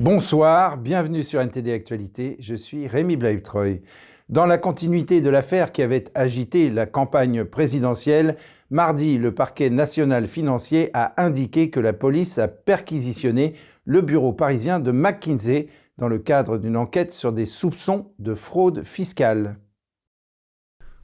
Bonsoir, bienvenue sur NTD Actualité, je suis Rémi Blaibtreuil. Dans la continuité de l'affaire qui avait agité la campagne présidentielle, mardi, le parquet national financier a indiqué que la police a perquisitionné le bureau parisien de McKinsey dans le cadre d'une enquête sur des soupçons de fraude fiscale.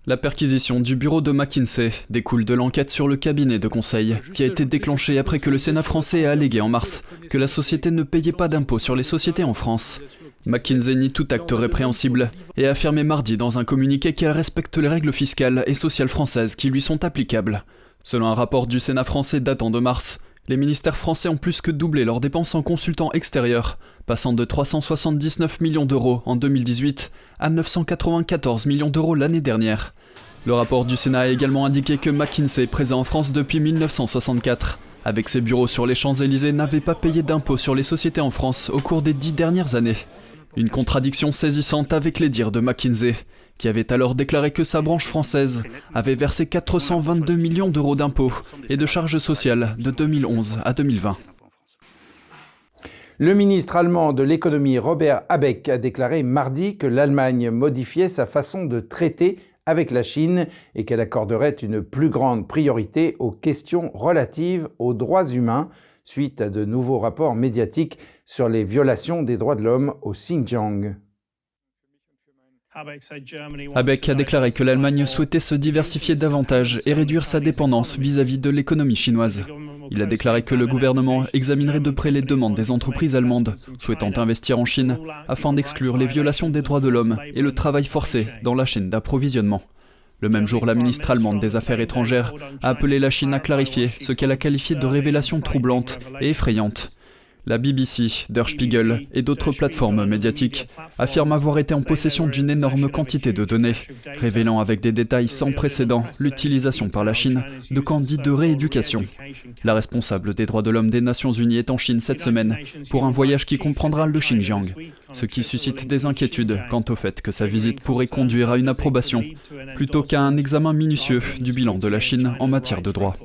La perquisition du bureau de McKinsey découle de l'enquête sur le cabinet de conseil qui a été déclenchée après que le Sénat français a allégué en mars que la société ne payait pas d'impôts sur les sociétés en France. McKinsey nie tout acte répréhensible et a affirmé mardi dans un communiqué qu'elle respecte les règles fiscales et sociales françaises qui lui sont applicables. Selon un rapport du Sénat français datant de mars, les ministères français ont plus que doublé leurs dépenses en consultants extérieurs, passant de 379 millions d'euros en 2018 à 994 millions d'euros l'année dernière. Le rapport du Sénat a également indiqué que McKinsey, présent en France depuis 1964, avec ses bureaux sur les Champs-Élysées, n'avait pas payé d'impôts sur les sociétés en France au cours des dix dernières années. Une contradiction saisissante avec les dires de McKinsey, qui avait alors déclaré que sa branche française avait versé 422 millions d'euros d'impôts et de charges sociales de 2011 à 2020. Le ministre allemand de l'économie Robert Habeck a déclaré mardi que l'Allemagne modifiait sa façon de traiter avec la Chine et qu'elle accorderait une plus grande priorité aux questions relatives aux droits humains suite à de nouveaux rapports médiatiques sur les violations des droits de l'homme au Xinjiang. Habeck a déclaré que l'Allemagne souhaitait se diversifier davantage et réduire sa dépendance vis-à-vis de l'économie chinoise. Il a déclaré que le gouvernement examinerait de près les demandes des entreprises allemandes souhaitant investir en Chine afin d'exclure les violations des droits de l'homme et le travail forcé dans la chaîne d'approvisionnement. Le même jour, la ministre allemande des Affaires étrangères a appelé la Chine à clarifier ce qu'elle a qualifié de révélations troublantes et effrayantes la BBC, Der Spiegel et d'autres plateformes médiatiques affirment avoir été en possession d'une énorme quantité de données, révélant avec des détails sans précédent l'utilisation par la Chine de candidats de rééducation. La responsable des droits de l'homme des Nations Unies est en Chine cette semaine pour un voyage qui comprendra le Xinjiang, ce qui suscite des inquiétudes quant au fait que sa visite pourrait conduire à une approbation plutôt qu'à un examen minutieux du bilan de la Chine en matière de droits.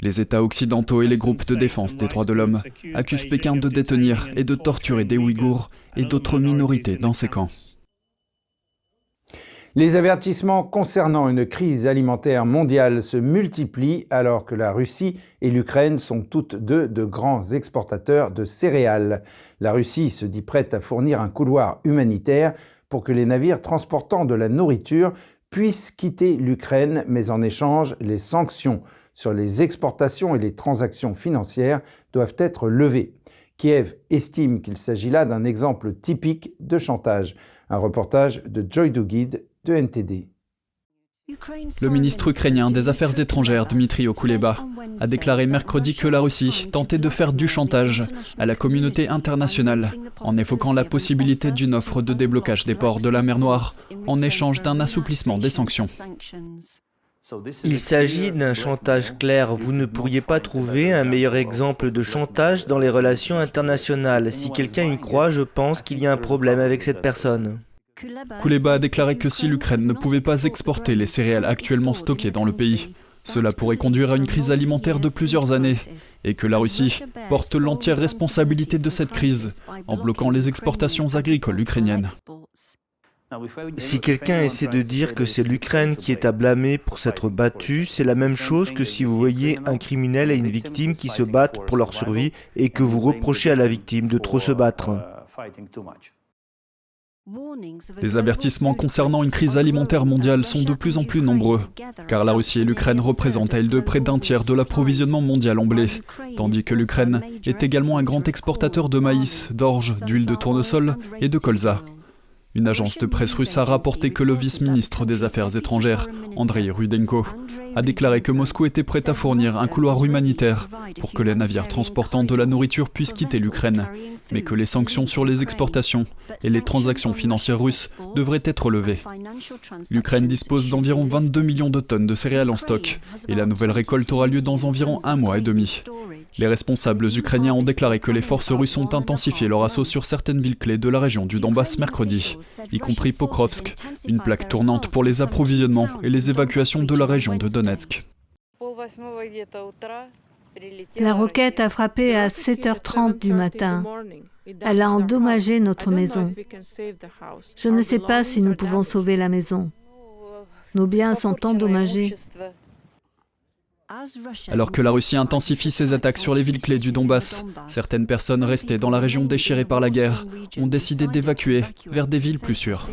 Les États occidentaux et les groupes de défense des droits de l'homme accusent Pékin de détenir et de torturer des Ouïghours et d'autres minorités dans ces camps. Les avertissements concernant une crise alimentaire mondiale se multiplient alors que la Russie et l'Ukraine sont toutes deux de grands exportateurs de céréales. La Russie se dit prête à fournir un couloir humanitaire pour que les navires transportant de la nourriture puissent quitter l'Ukraine, mais en échange, les sanctions sur les exportations et les transactions financières doivent être levées. Kiev estime qu'il s'agit là d'un exemple typique de chantage. Un reportage de Joy Dugid de NTD. Le ministre ukrainien des Affaires étrangères Dmitry Okuleba a déclaré mercredi que la Russie tentait de faire du chantage à la communauté internationale en évoquant la possibilité d'une offre de déblocage des ports de la mer Noire en échange d'un assouplissement des sanctions. Il s'agit d'un chantage clair. Vous ne pourriez pas trouver un meilleur exemple de chantage dans les relations internationales. Si quelqu'un y croit, je pense qu'il y a un problème avec cette personne. Kuleba a déclaré que si l'Ukraine ne pouvait pas exporter les céréales actuellement stockées dans le pays, cela pourrait conduire à une crise alimentaire de plusieurs années et que la Russie porte l'entière responsabilité de cette crise en bloquant les exportations agricoles ukrainiennes. Si quelqu'un essaie de dire que c'est l'Ukraine qui est à blâmer pour s'être battue, c'est la même chose que si vous voyez un criminel et une victime qui se battent pour leur survie et que vous reprochez à la victime de trop se battre. Les avertissements concernant une crise alimentaire mondiale sont de plus en plus nombreux, car la Russie et l'Ukraine représentent à elles deux près d'un tiers de l'approvisionnement mondial en blé, tandis que l'Ukraine est également un grand exportateur de maïs, d'orge, d'huile de tournesol et de colza. Une agence de presse russe a rapporté que le vice-ministre des Affaires étrangères, Andrei Rudenko, a déclaré que Moscou était prêt à fournir un couloir humanitaire pour que les navires transportant de la nourriture puissent quitter l'Ukraine, mais que les sanctions sur les exportations et les transactions financières russes devraient être levées. L'Ukraine dispose d'environ 22 millions de tonnes de céréales en stock, et la nouvelle récolte aura lieu dans environ un mois et demi. Les responsables ukrainiens ont déclaré que les forces russes ont intensifié leur assaut sur certaines villes clés de la région du Donbass mercredi, y compris Pokrovsk, une plaque tournante pour les approvisionnements et les évacuations de la région de Donetsk. La roquette a frappé à 7h30 du matin. Elle a endommagé notre maison. Je ne sais pas si nous pouvons sauver la maison. Nos biens sont endommagés. Alors que la Russie intensifie ses attaques sur les villes clés du Donbass, certaines personnes restées dans la région déchirée par la guerre ont décidé d'évacuer vers des villes plus sûres.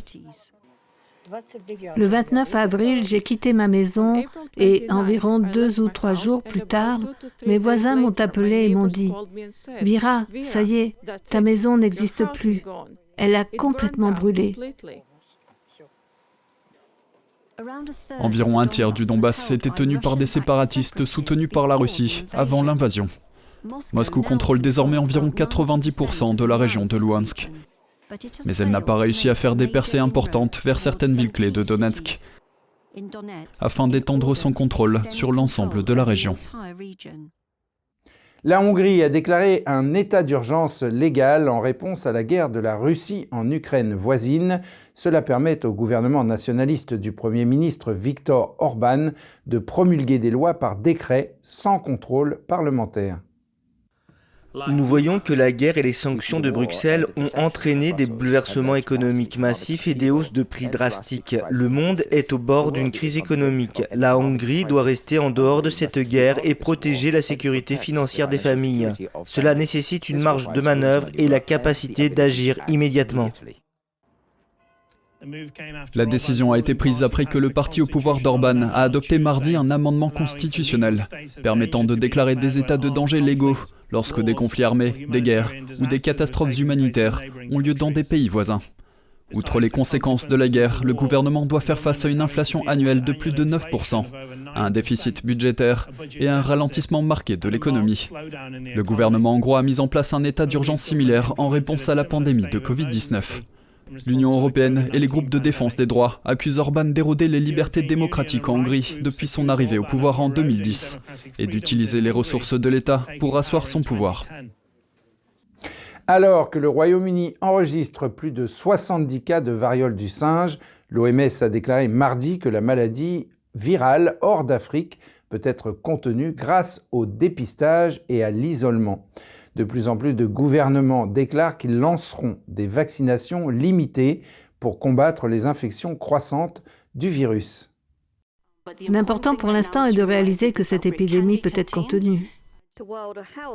Le 29 avril, j'ai quitté ma maison et environ deux ou trois jours plus tard, mes voisins m'ont appelé et m'ont dit ⁇ Vira, ça y est, ta maison n'existe plus. Elle a complètement brûlé. Environ un tiers du Donbass était tenu par des séparatistes soutenus par la Russie avant l'invasion. Moscou contrôle désormais environ 90% de la région de Luhansk. Mais elle n'a pas réussi à faire des percées importantes vers certaines villes clés de Donetsk, afin d'étendre son contrôle sur l'ensemble de la région. La Hongrie a déclaré un état d'urgence légal en réponse à la guerre de la Russie en Ukraine voisine. Cela permet au gouvernement nationaliste du Premier ministre Viktor Orban de promulguer des lois par décret sans contrôle parlementaire. Nous voyons que la guerre et les sanctions de Bruxelles ont entraîné des bouleversements économiques massifs et des hausses de prix drastiques. Le monde est au bord d'une crise économique. La Hongrie doit rester en dehors de cette guerre et protéger la sécurité financière des familles. Cela nécessite une marge de manœuvre et la capacité d'agir immédiatement. La décision a été prise après que le parti au pouvoir d'Orban a adopté mardi un amendement constitutionnel permettant de déclarer des états de danger légaux lorsque des conflits armés, des guerres ou des catastrophes humanitaires ont lieu dans des pays voisins. Outre les conséquences de la guerre, le gouvernement doit faire face à une inflation annuelle de plus de 9%, à un déficit budgétaire et à un ralentissement marqué de l'économie. Le gouvernement hongrois a mis en place un état d'urgence similaire en réponse à la pandémie de Covid-19. L'Union européenne et les groupes de défense des droits accusent Orban d'éroder les libertés démocratiques en Hongrie depuis son arrivée au pouvoir en 2010 et d'utiliser les ressources de l'État pour asseoir son pouvoir. Alors que le Royaume-Uni enregistre plus de 70 cas de variole du singe, l'OMS a déclaré mardi que la maladie virale hors d'Afrique peut être contenue grâce au dépistage et à l'isolement. De plus en plus de gouvernements déclarent qu'ils lanceront des vaccinations limitées pour combattre les infections croissantes du virus. L'important pour l'instant est de réaliser que cette épidémie peut être contenue.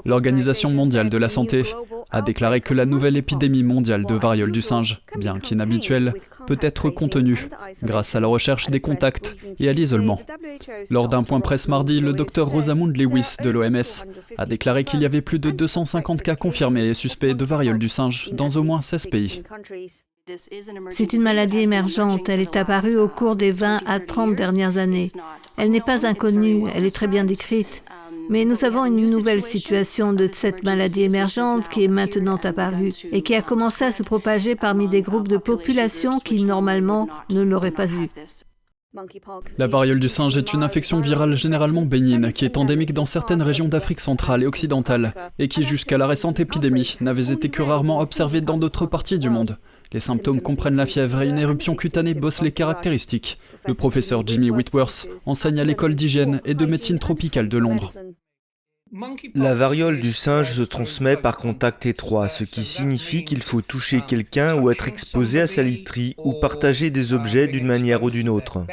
L'Organisation mondiale de la santé a déclaré que la nouvelle épidémie mondiale de variole du singe, bien qu'inhabituelle, peut être contenue grâce à la recherche des contacts et à l'isolement. Lors d'un point presse mardi, le docteur Rosamund Lewis de l'OMS a déclaré qu'il y avait plus de 250 cas confirmés et suspects de variole du singe dans au moins 16 pays. C'est une maladie émergente. Elle est apparue au cours des 20 à 30 dernières années. Elle n'est pas inconnue, elle est très bien décrite. Mais nous avons une nouvelle situation de cette maladie émergente qui est maintenant apparue et qui a commencé à se propager parmi des groupes de population qui normalement ne l'auraient pas eu. La variole du singe est une infection virale généralement bénigne qui est endémique dans certaines régions d'Afrique centrale et occidentale et qui jusqu'à la récente épidémie n'avait été que rarement observée dans d'autres parties du monde. Les symptômes comprennent la fièvre et une éruption cutanée bosse les caractéristiques. Le professeur Jimmy Whitworth enseigne à l'école d'hygiène et de médecine tropicale de Londres. La variole du singe se transmet par contact étroit, ce qui signifie qu'il faut toucher quelqu'un ou être exposé à sa literie ou partager des objets d'une manière ou d'une autre.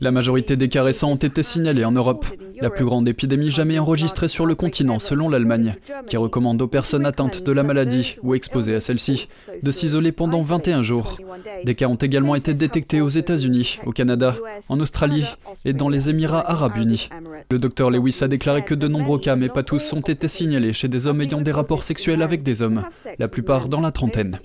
La majorité des cas récents ont été signalés en Europe. La plus grande épidémie jamais enregistrée sur le continent, selon l'Allemagne, qui recommande aux personnes atteintes de la maladie ou exposées à celle-ci de s'isoler pendant 21 jours. Des cas ont également été détectés aux États-Unis, au Canada, en Australie et dans les Émirats arabes unis. Le docteur Lewis a déclaré que de nombreux cas, mais pas tous, ont été signalés chez des hommes ayant des rapports sexuels avec des hommes, la plupart dans la trentaine.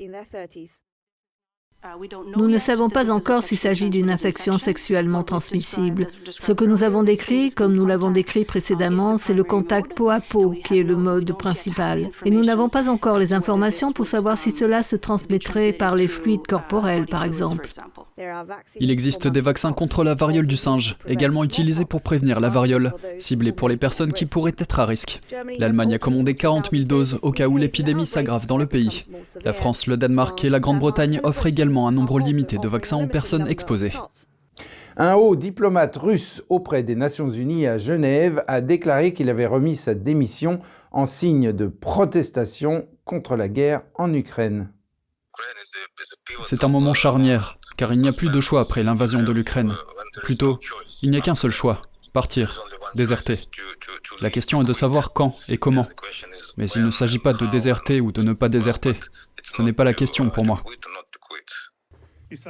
Nous ne savons pas encore s'il s'agit d'une infection sexuellement transmissible. Ce que nous avons décrit, comme nous l'avons décrit précédemment, c'est le contact peau à peau qui est le mode principal. Et nous n'avons pas encore les informations pour savoir si cela se transmettrait par les fluides corporels, par exemple. Il existe des vaccins contre la variole du singe, également utilisés pour prévenir la variole, ciblés pour les personnes qui pourraient être à risque. L'Allemagne a commandé 40 000 doses au cas où l'épidémie s'aggrave dans le pays. La France, le Danemark et la Grande-Bretagne offrent également un nombre limité de vaccins aux personnes exposées. Un haut diplomate russe auprès des Nations Unies à Genève a déclaré qu'il avait remis sa démission en signe de protestation contre la guerre en Ukraine. C'est un moment charnière, car il n'y a plus de choix après l'invasion de l'Ukraine. Plutôt, il n'y a qu'un seul choix, partir, déserter. La question est de savoir quand et comment. Mais il ne s'agit pas de déserter ou de ne pas déserter. Ce n'est pas la question pour moi.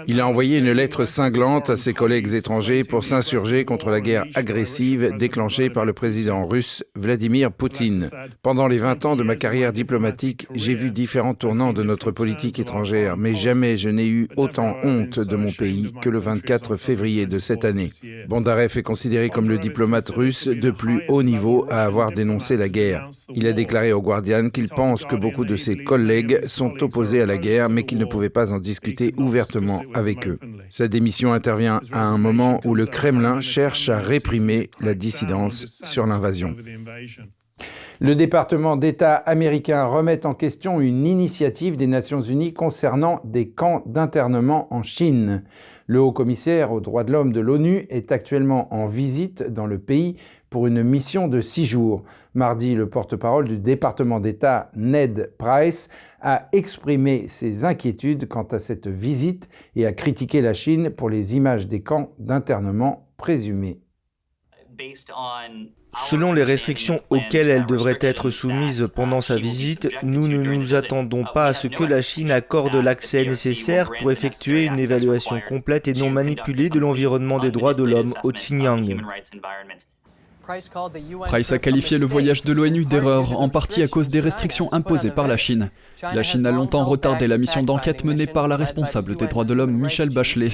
Il a envoyé une lettre cinglante à ses collègues étrangers pour s'insurger contre la guerre agressive déclenchée par le président russe Vladimir Poutine. Pendant les 20 ans de ma carrière diplomatique, j'ai vu différents tournants de notre politique étrangère, mais jamais je n'ai eu autant honte de mon pays que le 24 février de cette année. Bondarev est considéré comme le diplomate russe de plus haut niveau à avoir dénoncé la guerre. Il a déclaré au Guardian qu'il pense que beaucoup de ses collègues sont opposés à la guerre, mais qu'il ne pouvait pas en discuter ouvertement avec eux. Sa démission intervient à un moment où le Kremlin cherche à réprimer la dissidence sur l'invasion. Le département d'État américain remet en question une initiative des Nations Unies concernant des camps d'internement en Chine. Le haut-commissaire aux droits de l'homme de l'ONU est actuellement en visite dans le pays pour une mission de six jours. Mardi, le porte-parole du département d'État, Ned Price, a exprimé ses inquiétudes quant à cette visite et a critiqué la Chine pour les images des camps d'internement présumés. Selon les restrictions auxquelles elle devrait être soumise pendant sa visite, nous ne nous attendons pas à ce que la Chine accorde l'accès nécessaire pour effectuer une évaluation complète et non manipulée de l'environnement des droits de l'homme au Xinjiang. Price a qualifié le voyage de l'ONU d'erreur, en partie à cause des restrictions imposées par la Chine. La Chine a longtemps retardé la mission d'enquête menée par la responsable des droits de l'homme, Michelle Bachelet.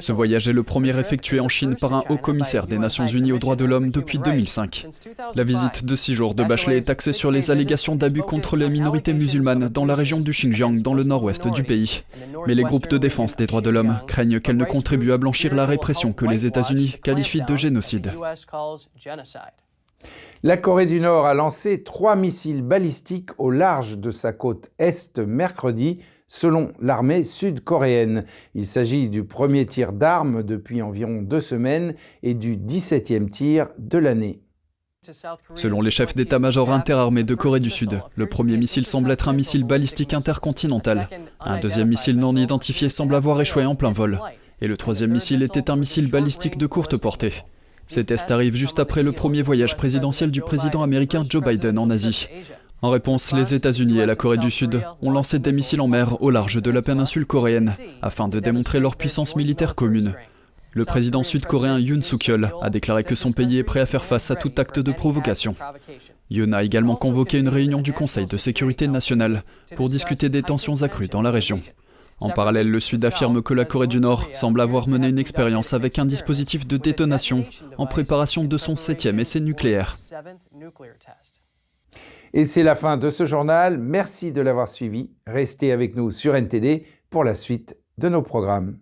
Ce voyage est le premier effectué en Chine par un haut commissaire des Nations Unies aux droits de l'homme depuis 2005. La visite de six jours de Bachelet est axée sur les allégations d'abus contre les minorités musulmanes dans la région du Xinjiang, dans le nord-ouest du pays. Mais les groupes de défense des droits de l'homme craignent qu'elle ne contribue à blanchir la répression que les États-Unis qualifient de génocide. La Corée du Nord a lancé trois missiles balistiques au large de sa côte est mercredi, selon l'armée sud-coréenne. Il s'agit du premier tir d'armes depuis environ deux semaines et du 17e tir de l'année. Selon les chefs d'état-major interarmés de Corée du Sud, le premier missile semble être un missile balistique intercontinental. Un deuxième missile non identifié semble avoir échoué en plein vol. Et le troisième missile était un missile balistique de courte portée. Ces tests arrivent juste après le premier voyage présidentiel du président américain Joe Biden en Asie. En réponse, les États-Unis et la Corée du Sud ont lancé des missiles en mer au large de la péninsule coréenne afin de démontrer leur puissance militaire commune. Le président sud-coréen Yoon Suk-yeol a déclaré que son pays est prêt à faire face à tout acte de provocation. Yoon a également convoqué une réunion du Conseil de sécurité nationale pour discuter des tensions accrues dans la région. En parallèle, le Sud affirme que la Corée du Nord semble avoir mené une expérience avec un dispositif de détonation en préparation de son septième essai nucléaire. Et c'est la fin de ce journal. Merci de l'avoir suivi. Restez avec nous sur NTD pour la suite de nos programmes.